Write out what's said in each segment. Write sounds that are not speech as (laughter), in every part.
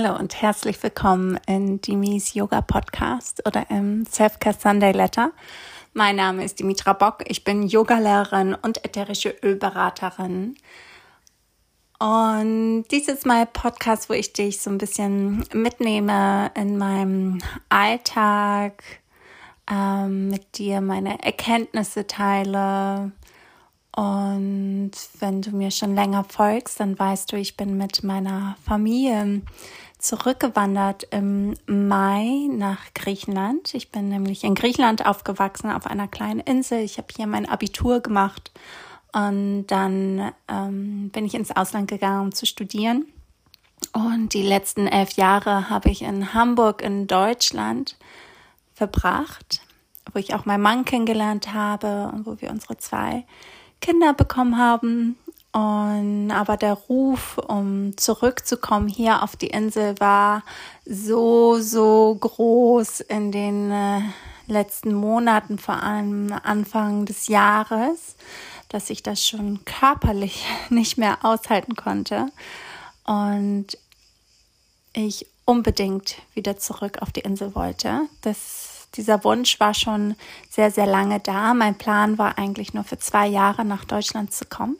Hallo und herzlich willkommen in Dimis Yoga Podcast oder im Selfcare Sunday Letter. Mein Name ist Dimitra Bock. Ich bin Yogalehrerin und ätherische Ölberaterin. Und dies ist mein Podcast, wo ich dich so ein bisschen mitnehme in meinem Alltag, ähm, mit dir meine Erkenntnisse teile, und wenn du mir schon länger folgst, dann weißt du, ich bin mit meiner Familie zurückgewandert im Mai nach Griechenland. Ich bin nämlich in Griechenland aufgewachsen, auf einer kleinen Insel. Ich habe hier mein Abitur gemacht und dann ähm, bin ich ins Ausland gegangen, um zu studieren. Und die letzten elf Jahre habe ich in Hamburg in Deutschland verbracht, wo ich auch meinen Mann kennengelernt habe und wo wir unsere zwei Kinder bekommen haben. Und aber der Ruf, um zurückzukommen hier auf die Insel, war so, so groß in den äh, letzten Monaten, vor allem Anfang des Jahres, dass ich das schon körperlich (laughs) nicht mehr aushalten konnte. Und ich unbedingt wieder zurück auf die Insel wollte. Das dieser Wunsch war schon sehr, sehr lange da. Mein Plan war eigentlich nur für zwei Jahre nach Deutschland zu kommen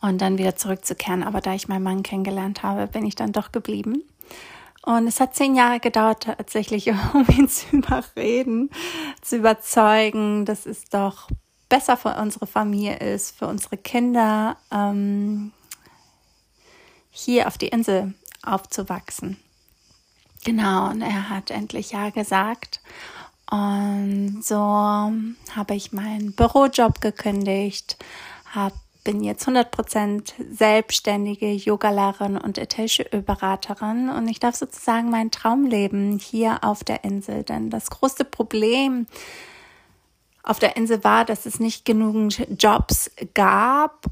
und dann wieder zurückzukehren. Aber da ich meinen Mann kennengelernt habe, bin ich dann doch geblieben. Und es hat zehn Jahre gedauert, tatsächlich, (laughs) um ihn zu überreden, zu überzeugen, dass es doch besser für unsere Familie ist, für unsere Kinder, ähm, hier auf die Insel aufzuwachsen. Genau, und er hat endlich Ja gesagt. Und so habe ich meinen Bürojob gekündigt, hab, bin jetzt 100% selbstständige Yogalehrerin und ätherische Ölberaterin und ich darf sozusagen mein Traum leben hier auf der Insel. Denn das größte Problem auf der Insel war, dass es nicht genügend Jobs gab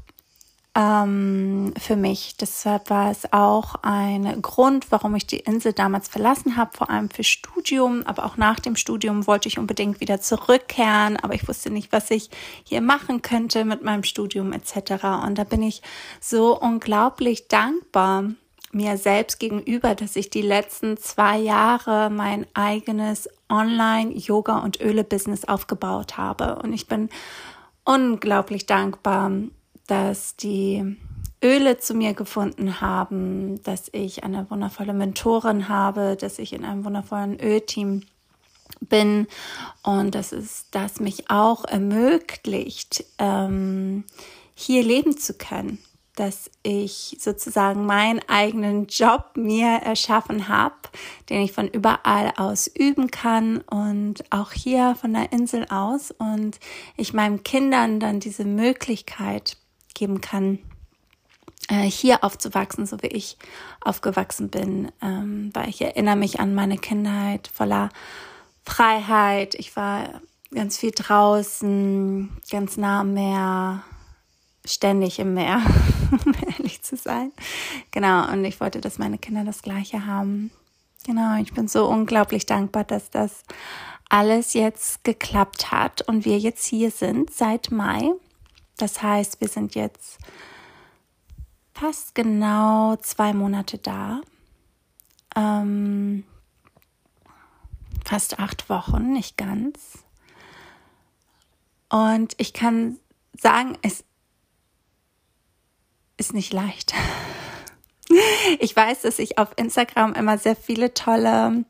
ähm, für mich. Deshalb war es auch ein Grund, warum ich die Insel damals verlassen habe, vor allem für Studium. Aber auch nach dem Studium wollte ich unbedingt wieder zurückkehren, aber ich wusste nicht, was ich hier machen könnte mit meinem Studium etc. Und da bin ich so unglaublich dankbar mir selbst gegenüber, dass ich die letzten zwei Jahre mein eigenes Online-Yoga- und Öle-Business aufgebaut habe. Und ich bin unglaublich dankbar, dass die Öle zu mir gefunden haben, dass ich eine wundervolle Mentorin habe, dass ich in einem wundervollen Ölteam bin und dass es das mich auch ermöglicht, ähm, hier leben zu können, dass ich sozusagen meinen eigenen Job mir erschaffen habe, den ich von überall aus üben kann und auch hier von der Insel aus und ich meinen Kindern dann diese Möglichkeit geben kann, äh, hier aufzuwachsen, so wie ich aufgewachsen bin, ähm, weil ich erinnere mich an meine Kindheit voller Freiheit. Ich war ganz viel draußen, ganz nah am Meer, ständig im Meer, (laughs) um ehrlich zu sein. Genau, und ich wollte, dass meine Kinder das Gleiche haben. Genau, ich bin so unglaublich dankbar, dass das alles jetzt geklappt hat und wir jetzt hier sind seit Mai. Das heißt, wir sind jetzt fast genau zwei Monate da. Ähm, fast acht Wochen, nicht ganz. Und ich kann sagen, es ist nicht leicht. (laughs) Ich weiß, dass ich auf Instagram immer sehr viele tolle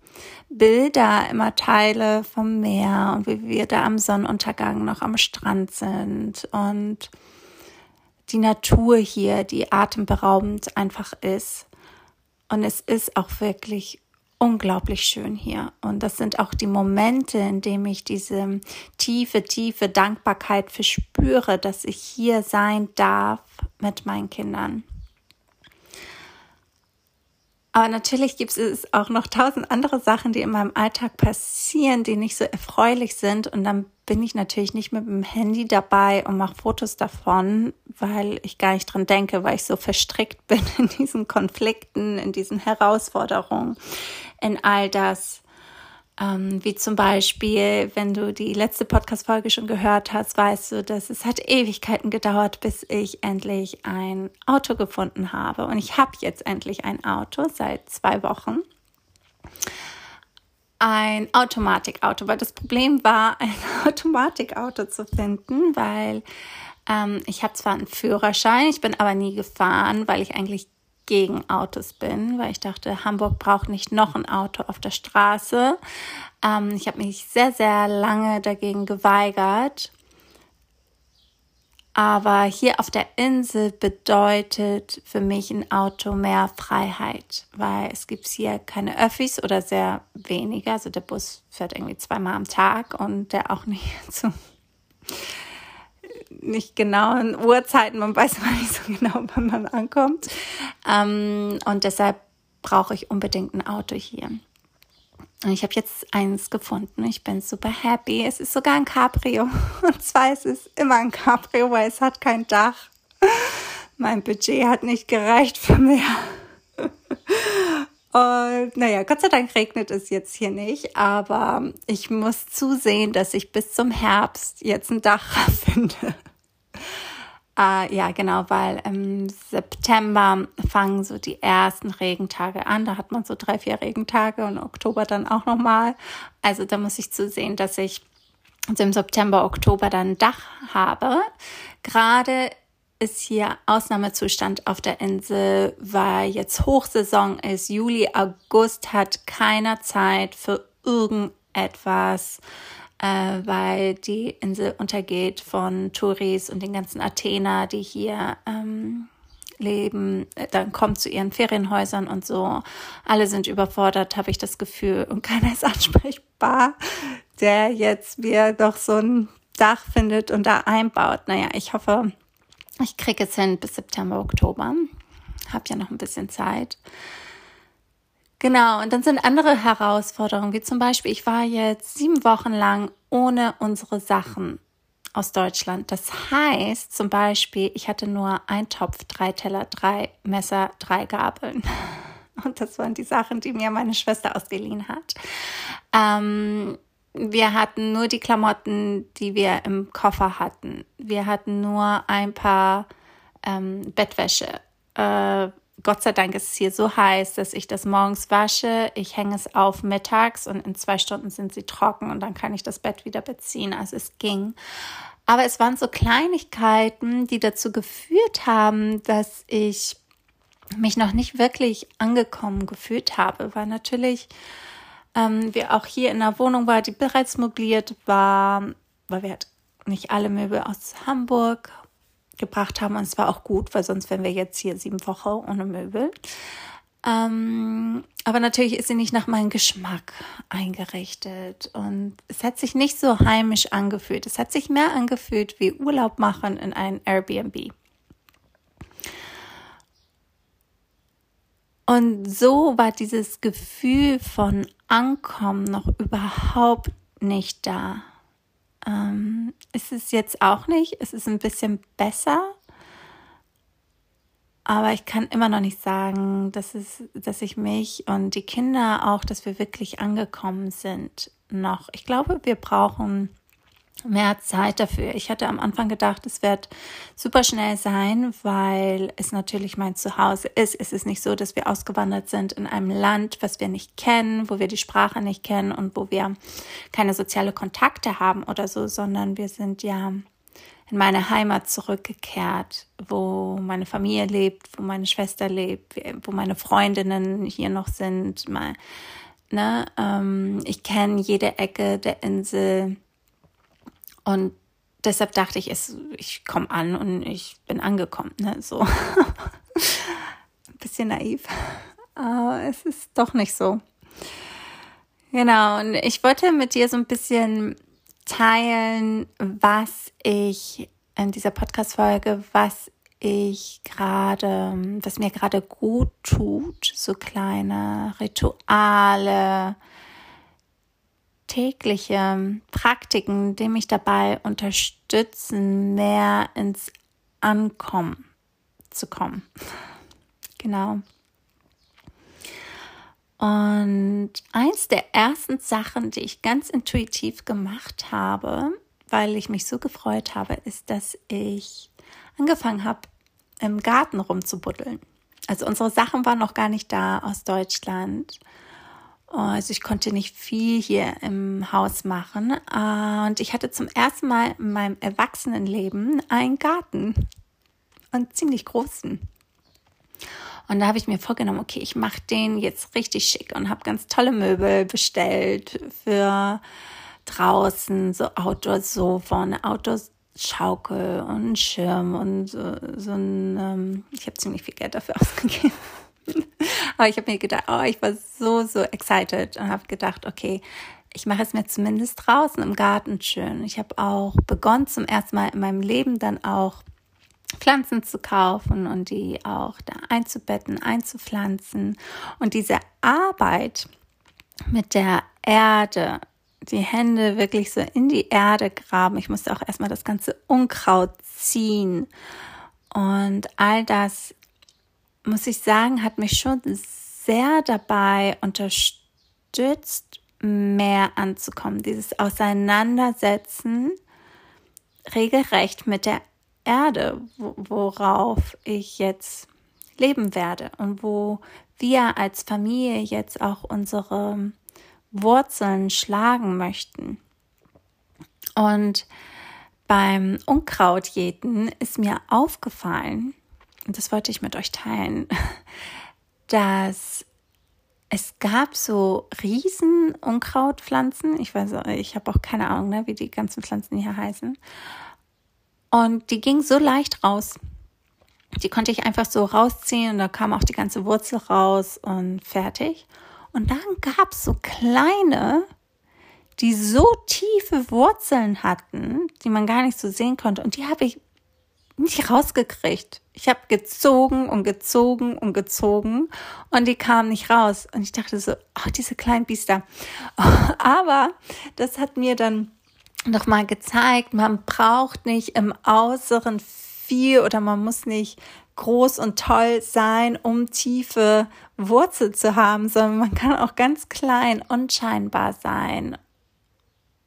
Bilder immer teile vom Meer und wie wir da am Sonnenuntergang noch am Strand sind und die Natur hier, die atemberaubend einfach ist. Und es ist auch wirklich unglaublich schön hier. Und das sind auch die Momente, in denen ich diese tiefe, tiefe Dankbarkeit verspüre, dass ich hier sein darf mit meinen Kindern. Aber natürlich gibt es auch noch tausend andere Sachen, die in meinem Alltag passieren, die nicht so erfreulich sind. Und dann bin ich natürlich nicht mit dem Handy dabei und mache Fotos davon, weil ich gar nicht dran denke, weil ich so verstrickt (laughs) bin in diesen Konflikten, in diesen Herausforderungen, in all das. Ähm, wie zum Beispiel, wenn du die letzte Podcast-Folge schon gehört hast, weißt du, dass es hat Ewigkeiten gedauert, bis ich endlich ein Auto gefunden habe. Und ich habe jetzt endlich ein Auto seit zwei Wochen. Ein Automatikauto, weil das Problem war, (laughs) ein Automatikauto zu finden, weil ähm, ich habe zwar einen Führerschein, ich bin aber nie gefahren, weil ich eigentlich gegen Autos bin, weil ich dachte, Hamburg braucht nicht noch ein Auto auf der Straße. Ähm, ich habe mich sehr, sehr lange dagegen geweigert. Aber hier auf der Insel bedeutet für mich ein Auto mehr Freiheit, weil es gibt hier keine Öffis oder sehr wenige. Also der Bus fährt irgendwie zweimal am Tag und der auch nicht (laughs) zu nicht genauen Uhrzeiten, man weiß mal nicht so genau, (laughs) wann man ankommt. Ähm, und deshalb brauche ich unbedingt ein Auto hier. Und ich habe jetzt eins gefunden. Ich bin super happy. Es ist sogar ein Cabrio. (laughs) Und zwar ist es immer ein Cabrio, weil es hat kein Dach. Mein Budget hat nicht gereicht für mehr. (laughs) Und naja, Gott sei Dank regnet es jetzt hier nicht, aber ich muss zusehen, dass ich bis zum Herbst jetzt ein Dach (laughs) finde. Äh, ja, genau, weil im September fangen so die ersten Regentage an. Da hat man so drei, vier Regentage und Oktober dann auch nochmal. Also da muss ich zusehen, dass ich also im September, Oktober dann ein Dach habe. Gerade ist hier Ausnahmezustand auf der Insel, weil jetzt Hochsaison ist. Juli, August hat keiner Zeit für irgendetwas, äh, weil die Insel untergeht von Touris und den ganzen Athener, die hier ähm, leben. Dann kommt zu ihren Ferienhäusern und so. Alle sind überfordert, habe ich das Gefühl, und keiner ist (laughs) ansprechbar, der jetzt mir doch so ein Dach findet und da einbaut. Naja, ich hoffe, ich kriege es hin bis September, Oktober. Hab ja noch ein bisschen Zeit. Genau, und dann sind andere Herausforderungen, wie zum Beispiel, ich war jetzt sieben Wochen lang ohne unsere Sachen aus Deutschland. Das heißt zum Beispiel, ich hatte nur ein Topf, drei Teller, drei Messer, drei Gabeln. (laughs) Und das waren die Sachen, die mir meine Schwester ausgeliehen hat. Ähm, wir hatten nur die Klamotten, die wir im Koffer hatten. Wir hatten nur ein paar ähm, Bettwäsche. Äh, Gott sei Dank ist es hier so heiß, dass ich das morgens wasche. Ich hänge es auf mittags und in zwei Stunden sind sie trocken und dann kann ich das Bett wieder beziehen. Also es ging. Aber es waren so Kleinigkeiten, die dazu geführt haben, dass ich mich noch nicht wirklich angekommen gefühlt habe, weil natürlich ähm, wir auch hier in einer Wohnung war, die bereits möbliert war, weil wir halt nicht alle Möbel aus Hamburg gebracht haben und es war auch gut, weil sonst wären wir jetzt hier sieben Wochen ohne Möbel. Ähm, aber natürlich ist sie nicht nach meinem Geschmack eingerichtet und es hat sich nicht so heimisch angefühlt. Es hat sich mehr angefühlt wie Urlaub machen in ein Airbnb. Und so war dieses Gefühl von Ankommen noch überhaupt nicht da. Ähm, ist es jetzt auch nicht. Es ist ein bisschen besser. Aber ich kann immer noch nicht sagen, dass, es, dass ich mich und die Kinder auch, dass wir wirklich angekommen sind noch. Ich glaube, wir brauchen mehr Zeit dafür. Ich hatte am Anfang gedacht, es wird super schnell sein, weil es natürlich mein Zuhause ist. Es ist nicht so, dass wir ausgewandert sind in einem Land, was wir nicht kennen, wo wir die Sprache nicht kennen und wo wir keine soziale Kontakte haben oder so, sondern wir sind ja in meine Heimat zurückgekehrt, wo meine Familie lebt, wo meine Schwester lebt, wo meine Freundinnen hier noch sind. Mal, ne, ähm, ich kenne jede Ecke der Insel und deshalb dachte ich, es, ich komme an und ich bin angekommen. Ne? So ein (laughs) bisschen naiv. Aber es ist doch nicht so. Genau, und ich wollte mit dir so ein bisschen teilen, was ich in dieser Podcast-Folge, was ich gerade, was mir gerade gut tut, so kleine Rituale, tägliche Praktiken, die mich dabei unterstützen, mehr ins Ankommen zu kommen. (laughs) Genau. Und eins der ersten Sachen, die ich ganz intuitiv gemacht habe, weil ich mich so gefreut habe, ist, dass ich angefangen habe, im Garten rumzubuddeln. Also unsere Sachen waren noch gar nicht da aus Deutschland. Also ich konnte nicht viel hier im Haus machen. Und ich hatte zum ersten Mal in meinem Erwachsenenleben einen Garten. Einen ziemlich großen. Und da habe ich mir vorgenommen, okay, ich mache den jetzt richtig schick und habe ganz tolle Möbel bestellt für draußen, so Outdoor-Sofa, eine Outdoor-Schaukel und einen Schirm und so, so ein, ähm, ich habe ziemlich viel Geld dafür (laughs) ausgegeben. (laughs) Aber ich habe mir gedacht, oh, ich war so, so excited und habe gedacht, okay, ich mache es mir zumindest draußen im Garten schön. Ich habe auch begonnen zum ersten Mal in meinem Leben dann auch Pflanzen zu kaufen und die auch da einzubetten, einzupflanzen. Und diese Arbeit mit der Erde, die Hände wirklich so in die Erde graben. Ich musste auch erstmal das ganze Unkraut ziehen. Und all das muss ich sagen, hat mich schon sehr dabei unterstützt, mehr anzukommen. Dieses Auseinandersetzen regelrecht mit der Erde, worauf ich jetzt leben werde und wo wir als Familie jetzt auch unsere Wurzeln schlagen möchten. Und beim Unkrautjäten ist mir aufgefallen, das wollte ich mit euch teilen, (laughs) dass es gab so riesen Unkrautpflanzen. Ich weiß, ich habe auch keine Ahnung, ne, wie die ganzen Pflanzen hier heißen. Und die ging so leicht raus. Die konnte ich einfach so rausziehen und da kam auch die ganze Wurzel raus und fertig. Und dann gab es so kleine, die so tiefe Wurzeln hatten, die man gar nicht so sehen konnte. Und die habe ich nicht rausgekriegt. Ich habe gezogen und gezogen und gezogen und die kamen nicht raus. Und ich dachte so, oh, diese kleinen Biester. (laughs) Aber das hat mir dann nochmal gezeigt, man braucht nicht im Äußeren viel oder man muss nicht groß und toll sein, um tiefe Wurzel zu haben, sondern man kann auch ganz klein, unscheinbar sein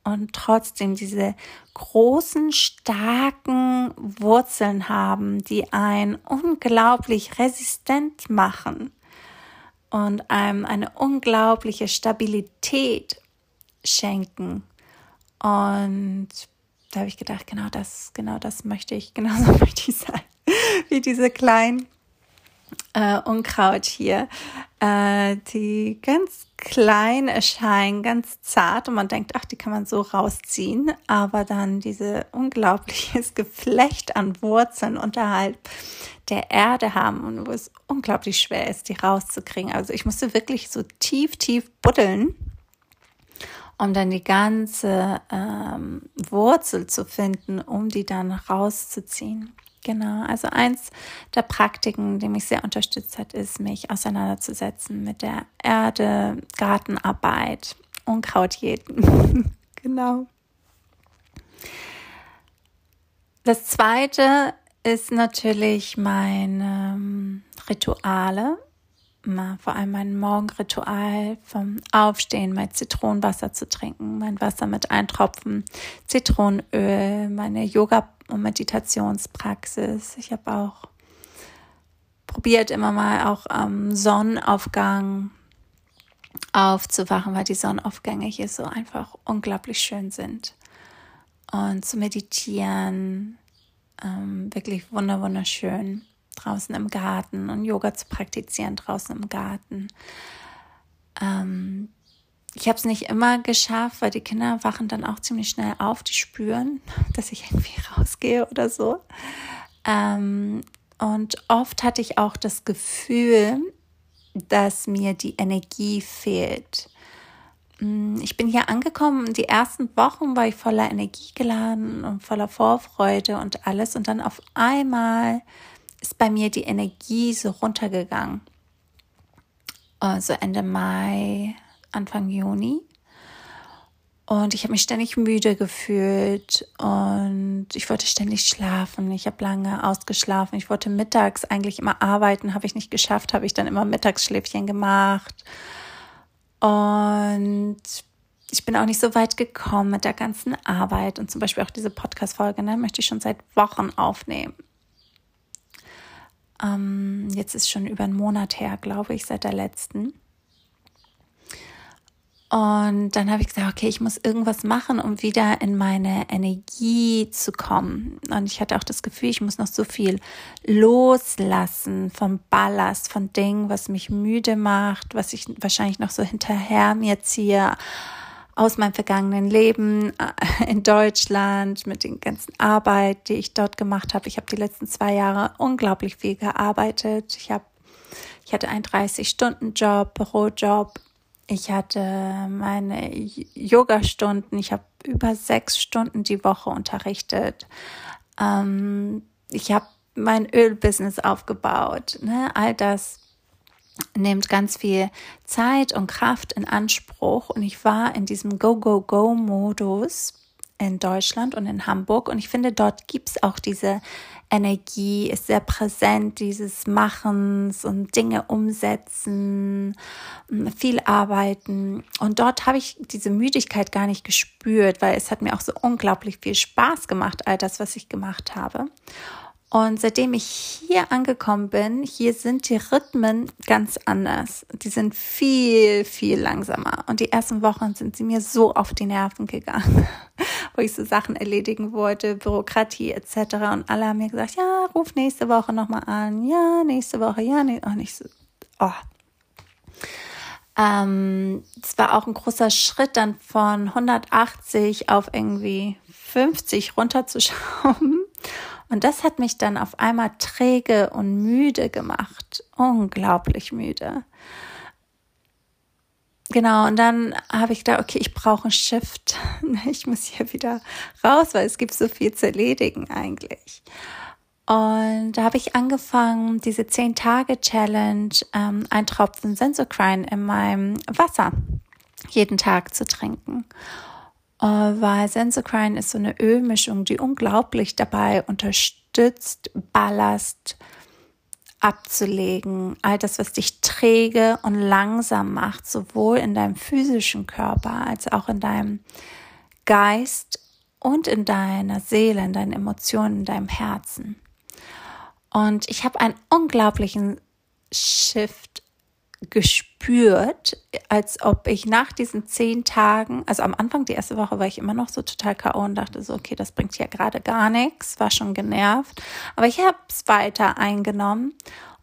und trotzdem diese großen, starken Wurzeln haben, die einen unglaublich resistent machen und einem eine unglaubliche Stabilität schenken. Und da habe ich gedacht, genau das, genau das möchte ich, (laughs) genau so möchte ich sein, wie diese kleinen äh, Unkraut hier, äh, die ganz klein erscheinen, ganz zart und man denkt, ach, die kann man so rausziehen, aber dann diese unglaubliches (laughs) Geflecht an Wurzeln unterhalb der Erde haben und wo es unglaublich schwer ist, die rauszukriegen. Also ich musste wirklich so tief, tief buddeln um dann die ganze ähm, Wurzel zu finden, um die dann rauszuziehen. Genau, also eins der Praktiken, die mich sehr unterstützt hat, ist, mich auseinanderzusetzen mit der Erde, Gartenarbeit, Unkrautjäten. (laughs) genau. Das zweite ist natürlich meine ähm, Rituale vor allem mein Morgenritual vom Aufstehen, mein Zitronenwasser zu trinken, mein Wasser mit Eintropfen, Zitronenöl, meine Yoga- und Meditationspraxis. Ich habe auch probiert, immer mal auch am Sonnenaufgang aufzuwachen, weil die Sonnenaufgänge hier so einfach unglaublich schön sind. Und zu meditieren, ähm, wirklich wunderschön draußen im Garten und Yoga zu praktizieren draußen im Garten. Ähm, ich habe es nicht immer geschafft, weil die Kinder wachen dann auch ziemlich schnell auf, die spüren, (laughs) dass ich irgendwie (laughs) rausgehe oder so. Ähm, und oft hatte ich auch das Gefühl, dass mir die Energie fehlt. Mm, ich bin hier angekommen, die ersten Wochen war ich voller Energie geladen und voller Vorfreude und alles. Und dann auf einmal ist bei mir die Energie so runtergegangen. Also Ende Mai, Anfang Juni. Und ich habe mich ständig müde gefühlt und ich wollte ständig schlafen. Ich habe lange ausgeschlafen. Ich wollte mittags eigentlich immer arbeiten, habe ich nicht geschafft, habe ich dann immer Mittagsschläfchen gemacht. Und ich bin auch nicht so weit gekommen mit der ganzen Arbeit und zum Beispiel auch diese Podcast-Folge, ne, möchte ich schon seit Wochen aufnehmen. Ähm, jetzt ist schon über einen Monat her, glaube ich, seit der letzten. Und dann habe ich gesagt, okay, ich muss irgendwas machen, um wieder in meine Energie zu kommen. Und ich hatte auch das Gefühl, ich muss noch so viel loslassen vom Ballast, von Dingen, was mich müde macht, was ich wahrscheinlich noch so hinterher mir ziehe aus meinem vergangenen Leben äh, in Deutschland mit den ganzen Arbeit, die ich dort gemacht habe. Ich habe die letzten zwei Jahre unglaublich viel gearbeitet. Ich habe ich hatte einen 30-Stunden-Job, Bürojob. Ich hatte meine Yoga-Stunden. Ich habe über sechs Stunden die Woche unterrichtet. Ähm, ich habe mein Ölbusiness aufgebaut. Ne? All das nimmt ganz viel Zeit und Kraft in Anspruch. Und ich war in diesem Go-Go-Go-Modus in Deutschland und in Hamburg. Und ich finde, dort gibt es auch diese Energie, ist sehr präsent, dieses Machens und Dinge umsetzen, viel arbeiten. Und dort habe ich diese Müdigkeit gar nicht gespürt, weil es hat mir auch so unglaublich viel Spaß gemacht, all das, was ich gemacht habe. Und seitdem ich hier angekommen bin, hier sind die Rhythmen ganz anders. Die sind viel, viel langsamer. Und die ersten Wochen sind sie mir so auf die Nerven gegangen, (laughs) wo ich so Sachen erledigen wollte, Bürokratie etc. Und alle haben mir gesagt, ja, ruf nächste Woche nochmal an. Ja, nächste Woche, ja, nee, oh, nicht so. Oh. Ähm, es war auch ein großer Schritt dann von 180 auf irgendwie 50 runterzuschrauben. Und das hat mich dann auf einmal träge und müde gemacht. Unglaublich müde. Genau, und dann habe ich gedacht, okay, ich brauche einen Shift. (laughs) Ich muss hier wieder raus, weil es gibt so viel zu erledigen eigentlich. Und da habe ich angefangen, diese 10-Tage-Challenge, ähm, ein Tropfen Sensocrine in meinem Wasser jeden Tag zu trinken. Äh, weil Sensocrine ist so eine Ölmischung, die unglaublich dabei unterstützt, Ballast abzulegen. All das, was dich träge und langsam macht, sowohl in deinem physischen Körper als auch in deinem Geist und in deiner Seele, in deinen Emotionen, in deinem Herzen. Und ich habe einen unglaublichen Shift gespürt, als ob ich nach diesen zehn Tagen, also am Anfang, die erste Woche war ich immer noch so total K.O. und dachte so, okay, das bringt ja gerade gar nichts, war schon genervt. Aber ich habe es weiter eingenommen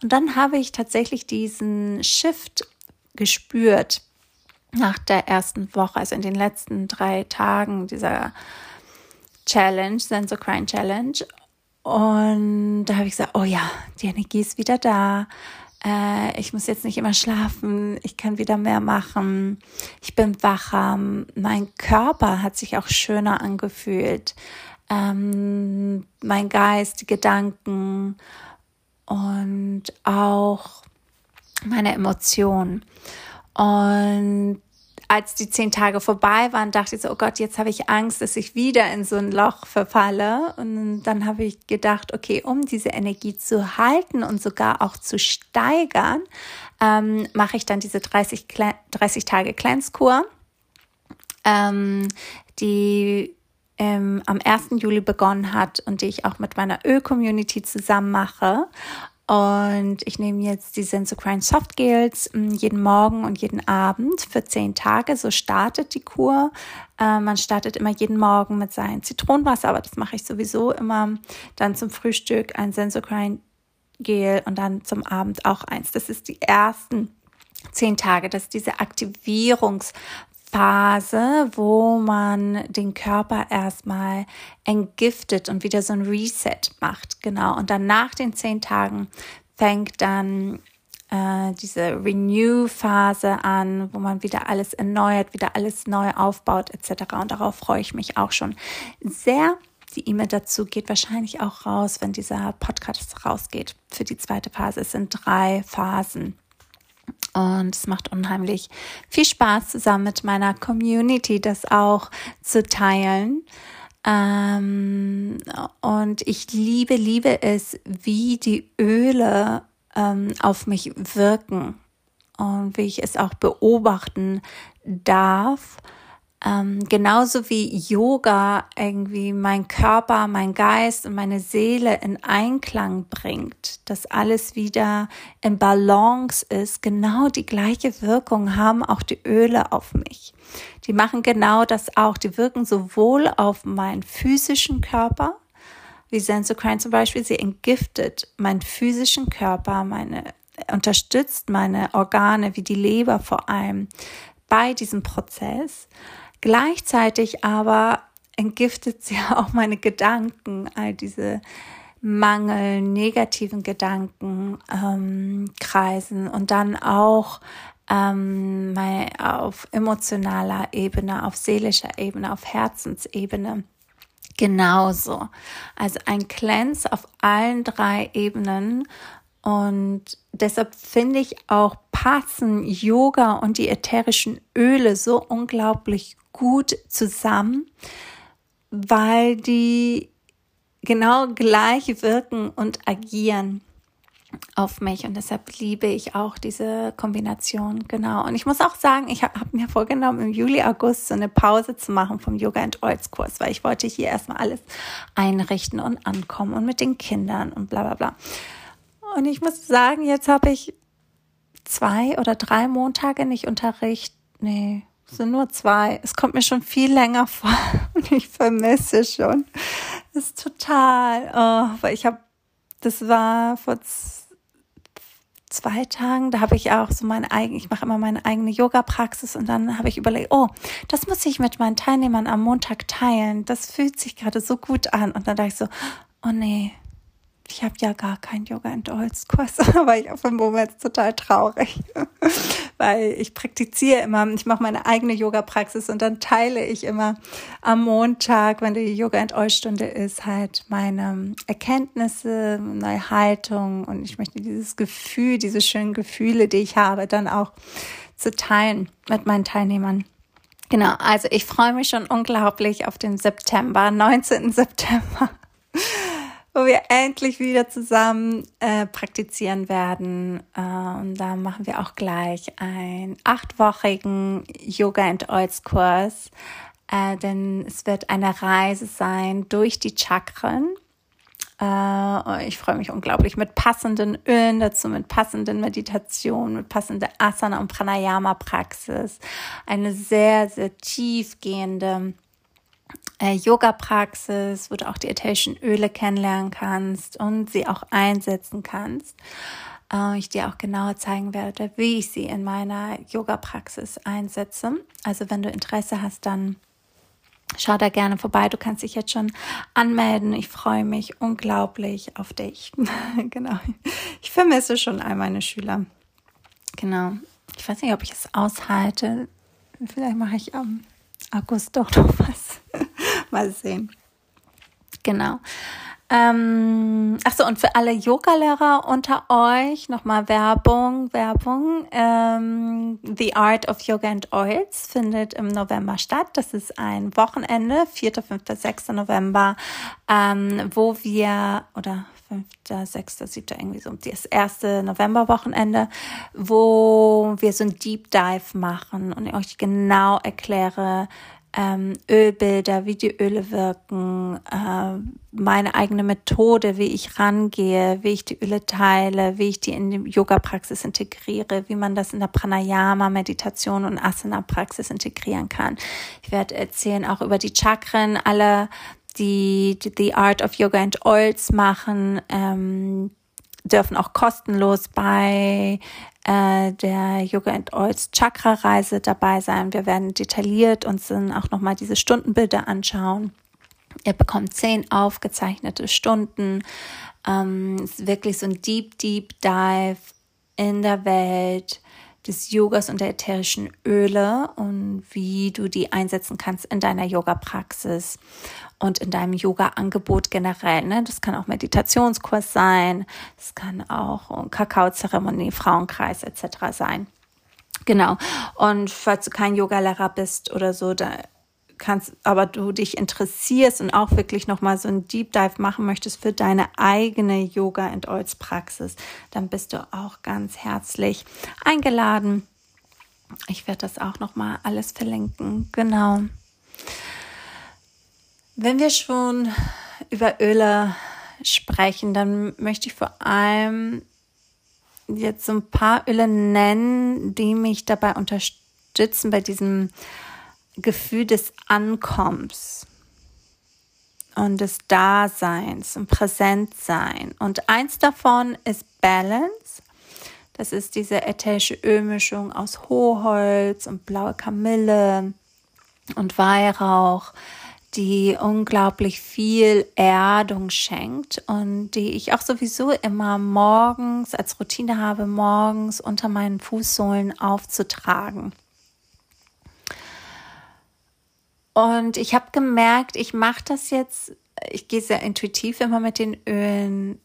und dann habe ich tatsächlich diesen Shift gespürt nach der ersten Woche, also in den letzten drei Tagen dieser Challenge, Sensocrine Challenge. Und da habe ich gesagt, oh ja, die Energie ist wieder da äh, ich muss jetzt nicht immer schlafen, ich kann wieder mehr machen, ich bin wacher, mein Körper hat sich auch schöner angefühlt, ähm, mein Geist, die Gedanken und auch meine Emotionen. Und als die zehn Tage vorbei waren, dachte ich so, oh Gott, jetzt habe ich Angst, dass ich wieder in so ein Loch verfalle. Und dann habe ich gedacht, okay, um diese Energie zu halten und sogar auch zu steigern, ähm, mache ich dann diese 30, 30 Tage Cleanse-Kur, ähm, die ähm, am 1. Juli begonnen hat und die ich auch mit meiner Öl-Community zusammen mache. Und ich nehme jetzt die Sensocrine Soft Gels mm, jeden Morgen und jeden Abend für zehn Tage. So startet die Kur. Äh, man startet immer jeden Morgen mit seinem Zitronenwasser, aber das mache ich sowieso immer. Dann zum Frühstück ein Sensocrine Gel und dann zum Abend auch eins. Das ist die ersten zehn Tage. Das ist diese Aktivierungs Phase, wo man den Körper erstmal entgiftet und wieder so ein Reset macht. Genau. Und dann nach den zehn Tagen fängt dann äh, diese Renew-Phase an, wo man wieder alles erneuert, wieder alles neu aufbaut etc. Und darauf freue ich mich auch schon sehr. Die E-Mail dazu geht wahrscheinlich auch raus, wenn dieser Podcast rausgeht für die zweite Phase. Es sind drei Phasen. Und es macht unheimlich viel Spaß, zusammen mit meiner Community das auch zu teilen. Ähm, und ich liebe, liebe es, wie die Öle ähm, auf mich wirken. und wie ich es auch beobachten darf. Ähm, genauso wie Yoga irgendwie mein Körper, mein Geist und meine Seele in Einklang bringt, dass alles wieder in Balance ist, genau die gleiche Wirkung haben auch die Öle auf mich. Die machen genau das auch. Die wirken sowohl auf meinen physischen Körper, wie Sensocrine zum Beispiel, sie entgiftet meinen physischen Körper, meine unterstützt meine Organe wie die Leber vor allem bei diesem Prozess Gleichzeitig aber entgiftet sie (laughs) auch meine Gedanken, all diese Mangel, negativen Gedanken ähm, kreisen und dann auch ähm, auf emotionaler Ebene, auf seelischer Ebene, auf Herzensebene. Genauso. Also ein Cleanse auf allen drei Ebenen und deshalb finde ich auch passen Yoga und die ätherischen Öle so unglaublich gut zusammen, weil die genau gleich wirken und agieren auf mich und deshalb liebe ich auch diese Kombination, genau. Und ich muss auch sagen, ich habe hab mir vorgenommen, im Juli, August so eine Pause zu machen vom Yoga and Oils Kurs, weil ich wollte hier erstmal alles einrichten und ankommen und mit den Kindern und bla bla bla. Und ich muss sagen, jetzt habe ich zwei oder drei Montage nicht Unterricht. Nee, sind nur zwei. Es kommt mir schon viel länger vor (laughs) und ich vermisse schon. Das ist total, oh, weil ich habe, das war vor zwei Tagen, da habe ich auch so meine eigene, ich mache immer meine eigene Yoga-Praxis und dann habe ich überlegt, oh, das muss ich mit meinen Teilnehmern am Montag teilen. Das fühlt sich gerade so gut an. Und dann dachte ich so, oh nee, ich habe ja gar keinen Yoga and Dolls Kurs, (laughs) aber ich auf dem Moment total traurig, (laughs) weil ich praktiziere immer, ich mache meine eigene Yoga Praxis und dann teile ich immer am Montag, wenn die Yoga and All Stunde ist, halt meine Erkenntnisse, neue Haltung und ich möchte dieses Gefühl, diese schönen Gefühle, die ich habe, dann auch zu teilen mit meinen Teilnehmern. Genau, also ich freue mich schon unglaublich auf den September, 19. September wo wir endlich wieder zusammen äh, praktizieren werden. Äh, und da machen wir auch gleich einen achtwöchigen Yoga and Oils Kurs, äh, denn es wird eine Reise sein durch die Chakren. Äh, ich freue mich unglaublich mit passenden Ölen dazu, mit passenden Meditationen, mit passender Asana und Pranayama Praxis. Eine sehr, sehr tiefgehende äh, Yoga-Praxis, wo du auch die ätherischen Öle kennenlernen kannst und sie auch einsetzen kannst. Äh, ich dir auch genauer zeigen werde, wie ich sie in meiner Yoga-Praxis einsetze. Also wenn du Interesse hast, dann schau da gerne vorbei. Du kannst dich jetzt schon anmelden. Ich freue mich unglaublich auf dich. (laughs) genau. Ich vermisse schon all meine Schüler. Genau. Ich weiß nicht, ob ich es aushalte. Vielleicht mache ich am August doch noch was. (laughs) Mal sehen. Genau. Ähm, ach so, und für alle Yoga-Lehrer unter euch nochmal Werbung, Werbung. Ähm, The Art of Yoga and Oils findet im November statt. Das ist ein Wochenende, 4., 5., 6. November, ähm, wo wir, oder 5., 6., 7., irgendwie so, das erste Novemberwochenende, wo wir so ein Deep Dive machen und ich euch genau erkläre, ähm, Ölbilder, wie die Öle wirken, äh, meine eigene Methode, wie ich rangehe, wie ich die Öle teile, wie ich die in die Yoga-Praxis integriere, wie man das in der Pranayama-Meditation und Asana-Praxis integrieren kann. Ich werde erzählen auch über die Chakren, alle die, die The Art of Yoga and Oils machen, ähm, dürfen auch kostenlos bei äh, der Yoga and Oils Chakra Reise dabei sein. Wir werden detailliert uns dann auch nochmal diese Stundenbilder anschauen. Ihr bekommt zehn aufgezeichnete Stunden. Ähm, es ist wirklich so ein Deep, Deep Dive in der Welt des Yogas und der ätherischen Öle und wie du die einsetzen kannst in deiner Yoga-Praxis und in deinem Yoga-Angebot generell. Ne? Das kann auch Meditationskurs sein, das kann auch Kakaozeremonie, Frauenkreis etc. sein. Genau. Und falls du kein Yogalehrer bist oder so, da kannst, aber du dich interessierst und auch wirklich nochmal so ein Deep Dive machen möchtest für deine eigene Yoga and Oils Praxis, dann bist du auch ganz herzlich eingeladen. Ich werde das auch nochmal alles verlinken. Genau. Wenn wir schon über Öle sprechen, dann möchte ich vor allem jetzt so ein paar Öle nennen, die mich dabei unterstützen bei diesem Gefühl des Ankommens und des Daseins und Präsentsein. Und eins davon ist Balance. Das ist diese ätherische Ölmischung aus Hohholz und blaue Kamille und Weihrauch, die unglaublich viel Erdung schenkt und die ich auch sowieso immer morgens als Routine habe, morgens unter meinen Fußsohlen aufzutragen. Und ich habe gemerkt, ich mache das jetzt, ich gehe sehr intuitiv immer mit den Ölen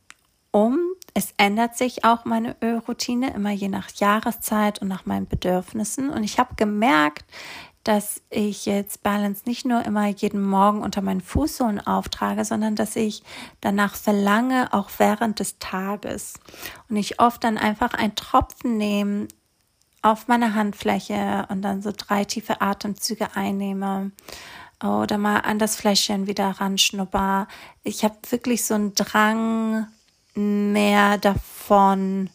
um. Es ändert sich auch meine Ölroutine immer je nach Jahreszeit und nach meinen Bedürfnissen. Und ich habe gemerkt, dass ich jetzt Balance nicht nur immer jeden Morgen unter meinen Fußsohlen auftrage, sondern dass ich danach verlange, auch während des Tages. Und ich oft dann einfach einen Tropfen nehme auf meine Handfläche und dann so drei tiefe Atemzüge einnehme oder mal an das Fläschchen wieder ranschnupper. Ich habe wirklich so einen Drang mehr davon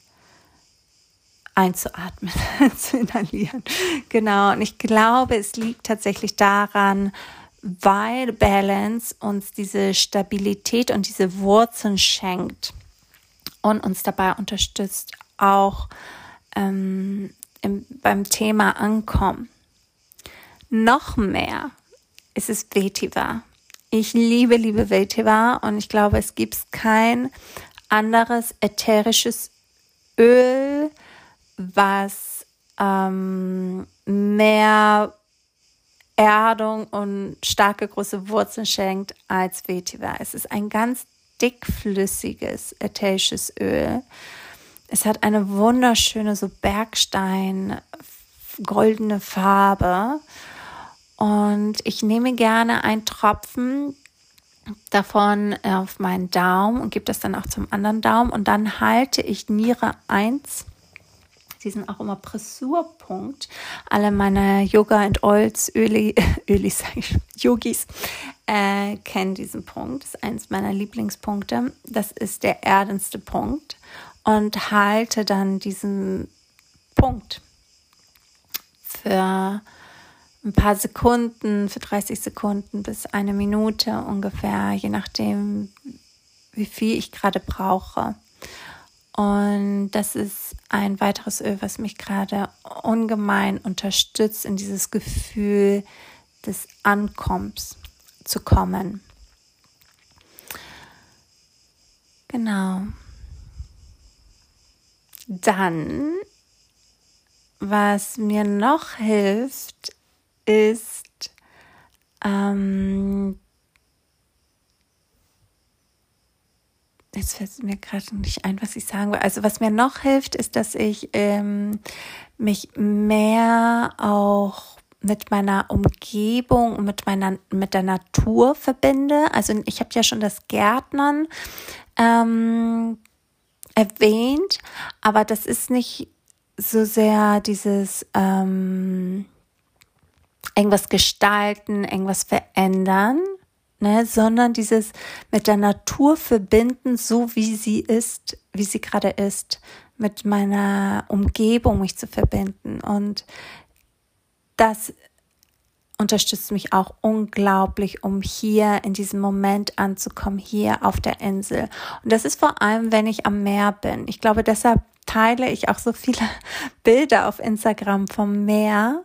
einzuatmen, (laughs) zu inhalieren. Genau. Und ich glaube, es liegt tatsächlich daran, weil Balance uns diese Stabilität und diese Wurzeln schenkt und uns dabei unterstützt, auch ähm, im, beim Thema Ankommen. Noch mehr ist es Vetiver. Ich liebe, liebe Vetiver und ich glaube, es gibt kein anderes ätherisches Öl, was ähm, mehr Erdung und starke große Wurzeln schenkt als Vetiver. Es ist ein ganz dickflüssiges ätherisches Öl. Es hat eine wunderschöne so Bergstein goldene Farbe und ich nehme gerne einen Tropfen davon auf meinen Daumen und gebe das dann auch zum anderen Daumen und dann halte ich Niere 1 die sind auch immer Pressurpunkt. Alle meine Yoga and Oils, Öli, (laughs) Öli sage ich, Yogis, äh, kennen diesen Punkt. Das ist eines meiner Lieblingspunkte. Das ist der erdendste Punkt. Und halte dann diesen Punkt für ein paar Sekunden, für 30 Sekunden bis eine Minute ungefähr, je nachdem, wie viel ich gerade brauche. Und das ist ein weiteres Öl, was mich gerade ungemein unterstützt, in dieses Gefühl des Ankommens zu kommen. Genau. Dann, was mir noch hilft, ist ähm, jetzt fällt mir gerade nicht ein, was ich sagen will. Also was mir noch hilft, ist, dass ich ähm, mich mehr auch mit meiner Umgebung und mit meiner mit der Natur verbinde. Also ich habe ja schon das Gärtnern ähm, erwähnt, aber das ist nicht so sehr dieses ähm, irgendwas gestalten, irgendwas verändern, ne, sondern dieses mit der Natur verbinden, so wie sie ist, wie sie gerade ist, mit meiner Umgebung mich zu verbinden. Und das unterstützt mich auch unglaublich, um hier in diesem Moment anzukommen, hier auf der Insel. Und das ist vor allem, wenn ich am Meer bin. Ich glaube, deshalb teile ich auch so viele (laughs) Bilder auf Instagram vom Meer,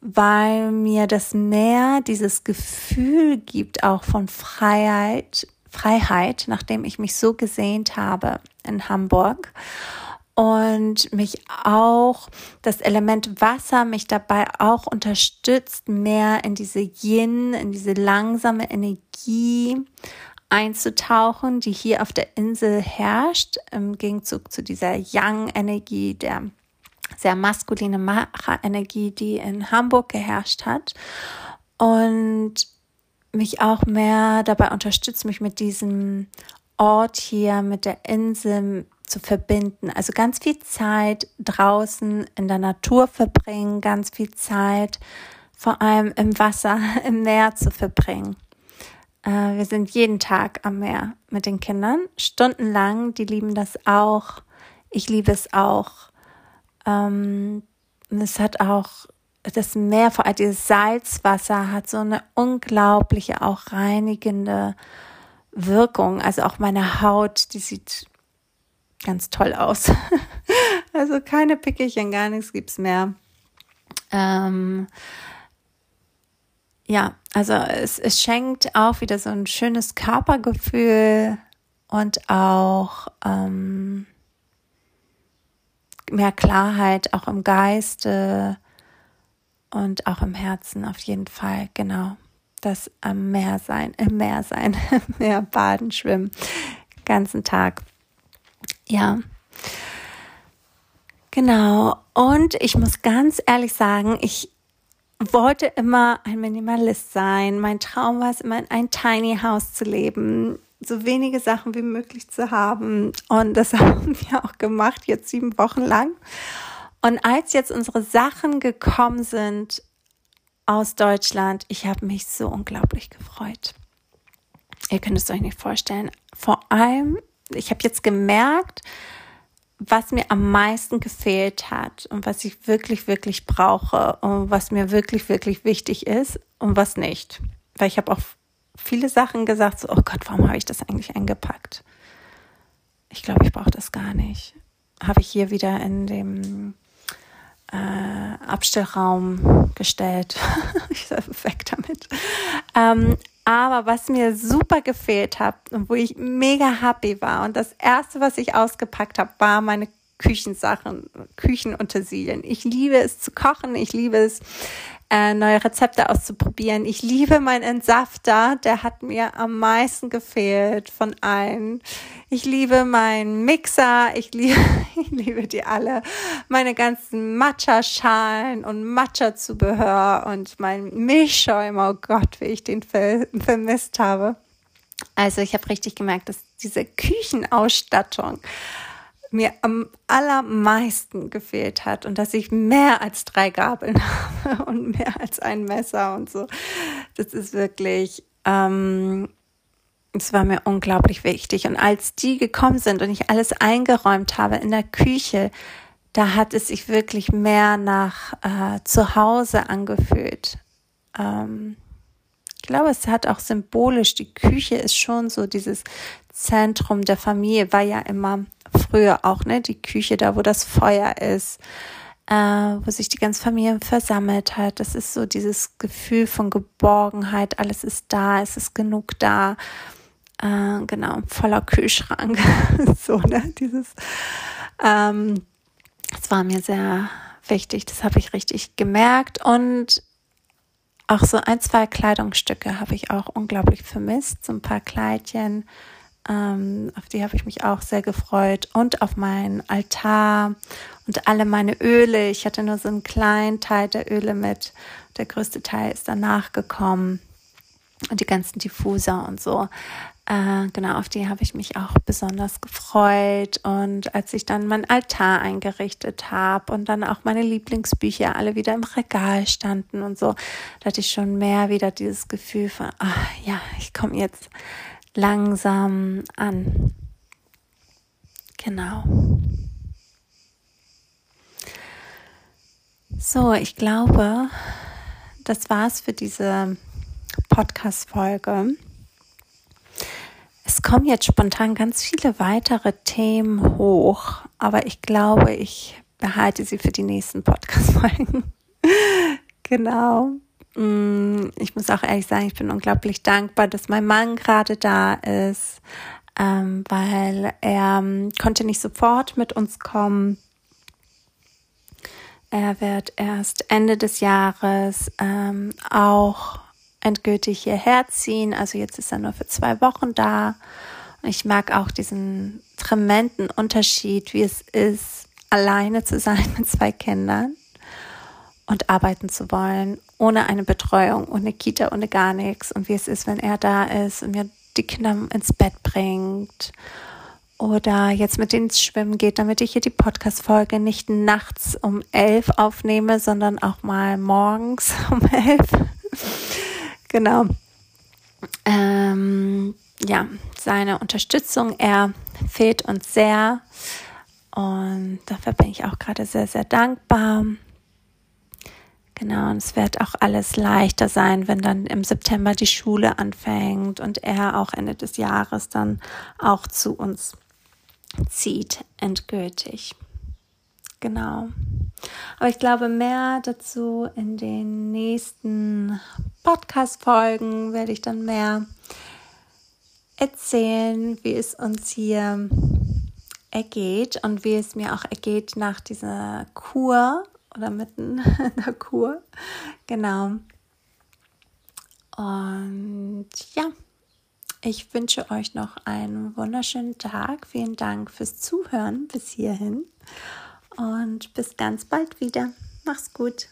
weil mir das Meer dieses Gefühl gibt auch von Freiheit, Freiheit, nachdem ich mich so gesehnt habe in Hamburg. Und mich auch das Element Wasser mich dabei auch unterstützt, mehr in diese Yin, in diese langsame Energie einzutauchen, die hier auf der Insel herrscht, im Gegenzug zu dieser Yang-Energie, der sehr maskuline Macherenergie, die in Hamburg geherrscht hat. und mich auch mehr dabei unterstützt, mich mit diesem Ort hier, mit der Insel zu verbinden. Also ganz viel Zeit draußen in der Natur verbringen, ganz viel Zeit vor allem im Wasser, (laughs) im Meer zu verbringen. Äh, wir sind jeden Tag am Meer mit den Kindern, stundenlang. Die lieben das auch. Ich liebe es auch. Ähm, es hat auch das Meer, vor allem dieses Salzwasser, hat so eine unglaubliche, auch reinigende Wirkung. Also auch meine Haut, die sieht ganz toll aus. (laughs) also keine Pickelchen, gar nichts gibt's mehr. Ähm, ja, also es, es schenkt auch wieder so ein schönes Körpergefühl und auch ähm, mehr Klarheit auch im Geiste und auch im Herzen auf jeden Fall, genau. Das am Meer sein, im Meer sein, (laughs) im Meer baden, schwimmen, ganzen Tag. Ja. Genau. Und ich muss ganz ehrlich sagen, ich wollte immer ein Minimalist sein. Mein Traum war es immer, in ein Tiny House zu leben, so wenige Sachen wie möglich zu haben. Und das (laughs) haben wir auch gemacht, jetzt sieben Wochen lang. Und als jetzt unsere Sachen gekommen sind aus Deutschland, ich habe mich so unglaublich gefreut. Ihr könnt es euch nicht vorstellen. Vor allem, ich habe jetzt gemerkt, was mir am meisten gefehlt hat und was ich wirklich, wirklich brauche und was mir wirklich, wirklich wichtig ist und was nicht. Weil ich habe auch viele Sachen gesagt, so, oh Gott, warum habe ich das eigentlich eingepackt? Ich glaube, ich brauche das gar nicht. Habe ich hier wieder in dem äh, Abstellraum gestellt. (laughs) ich sei weg damit. Ähm, aber was mir super gefehlt hat und wo ich mega happy war und das erste, was ich ausgepackt habe, war meine Küchensachen, Küchenutensilien. Ich liebe es zu kochen, ich liebe es äh, neue Rezepte auszuprobieren. Ich liebe meinen Entsafter, der hat mir am meisten gefehlt von allen. Ich liebe meinen Mixer, ich liebe, (laughs) ich liebe die alle. Meine ganzen Matcha-Schalen und Matcha-Zubehör und mein Milchschäumer, oh Gott, wie ich den vermisst habe. Also ich habe richtig gemerkt, dass diese Küchenausstattung mir am allermeisten gefehlt hat und dass ich mehr als drei Gabeln (laughs) habe und mehr als ein Messer und so. Das ist wirklich, ähm, es war mir unglaublich wichtig. Und als die gekommen sind und ich alles eingeräumt habe in der Küche, da hat es sich wirklich mehr nach äh, zu Hause angefühlt. Ähm, glaube, es hat auch symbolisch, die Küche ist schon so dieses Zentrum der Familie, war ja immer früher auch, ne, die Küche, da wo das Feuer ist, äh, wo sich die ganze Familie versammelt hat. Das ist so dieses Gefühl von Geborgenheit, alles ist da, es ist genug da. Äh, genau, voller Kühlschrank. (laughs) so, ne, dieses, ähm, das war mir sehr wichtig, das habe ich richtig gemerkt und auch so ein, zwei Kleidungsstücke habe ich auch unglaublich vermisst, so ein paar Kleidchen, ähm, auf die habe ich mich auch sehr gefreut. Und auf meinen Altar und alle meine Öle. Ich hatte nur so einen kleinen Teil der Öle mit. Der größte Teil ist danach gekommen. Und die ganzen Diffuser und so. Äh, genau, auf die habe ich mich auch besonders gefreut. Und als ich dann mein Altar eingerichtet habe und dann auch meine Lieblingsbücher alle wieder im Regal standen und so, da hatte ich schon mehr wieder dieses Gefühl von, ach ja, ich komme jetzt langsam an. Genau. So, ich glaube, das war's für diese Podcast-Folge. Kommen jetzt spontan ganz viele weitere Themen hoch, aber ich glaube, ich behalte sie für die nächsten Podcast-Folgen. (laughs) genau. Mm, ich muss auch ehrlich sagen, ich bin unglaublich dankbar, dass mein Mann gerade da ist, ähm, weil er ähm, konnte nicht sofort mit uns kommen. Er wird erst Ende des Jahres ähm, auch endgültig hierher ziehen. Also jetzt ist er nur für zwei Wochen da. Und ich mag auch diesen tremenden Unterschied, wie es ist, alleine zu sein mit zwei Kindern und arbeiten zu wollen ohne eine Betreuung, ohne Kita, ohne gar nichts und wie es ist, wenn er da ist und mir die Kinder ins Bett bringt oder jetzt mit denen ins Schwimmen geht, damit ich hier die Podcast-Folge nicht nachts um elf aufnehme, sondern auch mal morgens (laughs) um elf. Genau. Ähm, ja, seine Unterstützung, er fehlt uns sehr und dafür bin ich auch gerade sehr, sehr dankbar. Genau, und es wird auch alles leichter sein, wenn dann im September die Schule anfängt und er auch Ende des Jahres dann auch zu uns zieht, endgültig. Genau. Aber ich glaube, mehr dazu in den nächsten Podcast-Folgen werde ich dann mehr erzählen, wie es uns hier ergeht und wie es mir auch ergeht nach dieser Kur oder mitten (laughs) in der Kur. Genau. Und ja, ich wünsche euch noch einen wunderschönen Tag. Vielen Dank fürs Zuhören bis hierhin und bis ganz bald wieder. Mach's gut.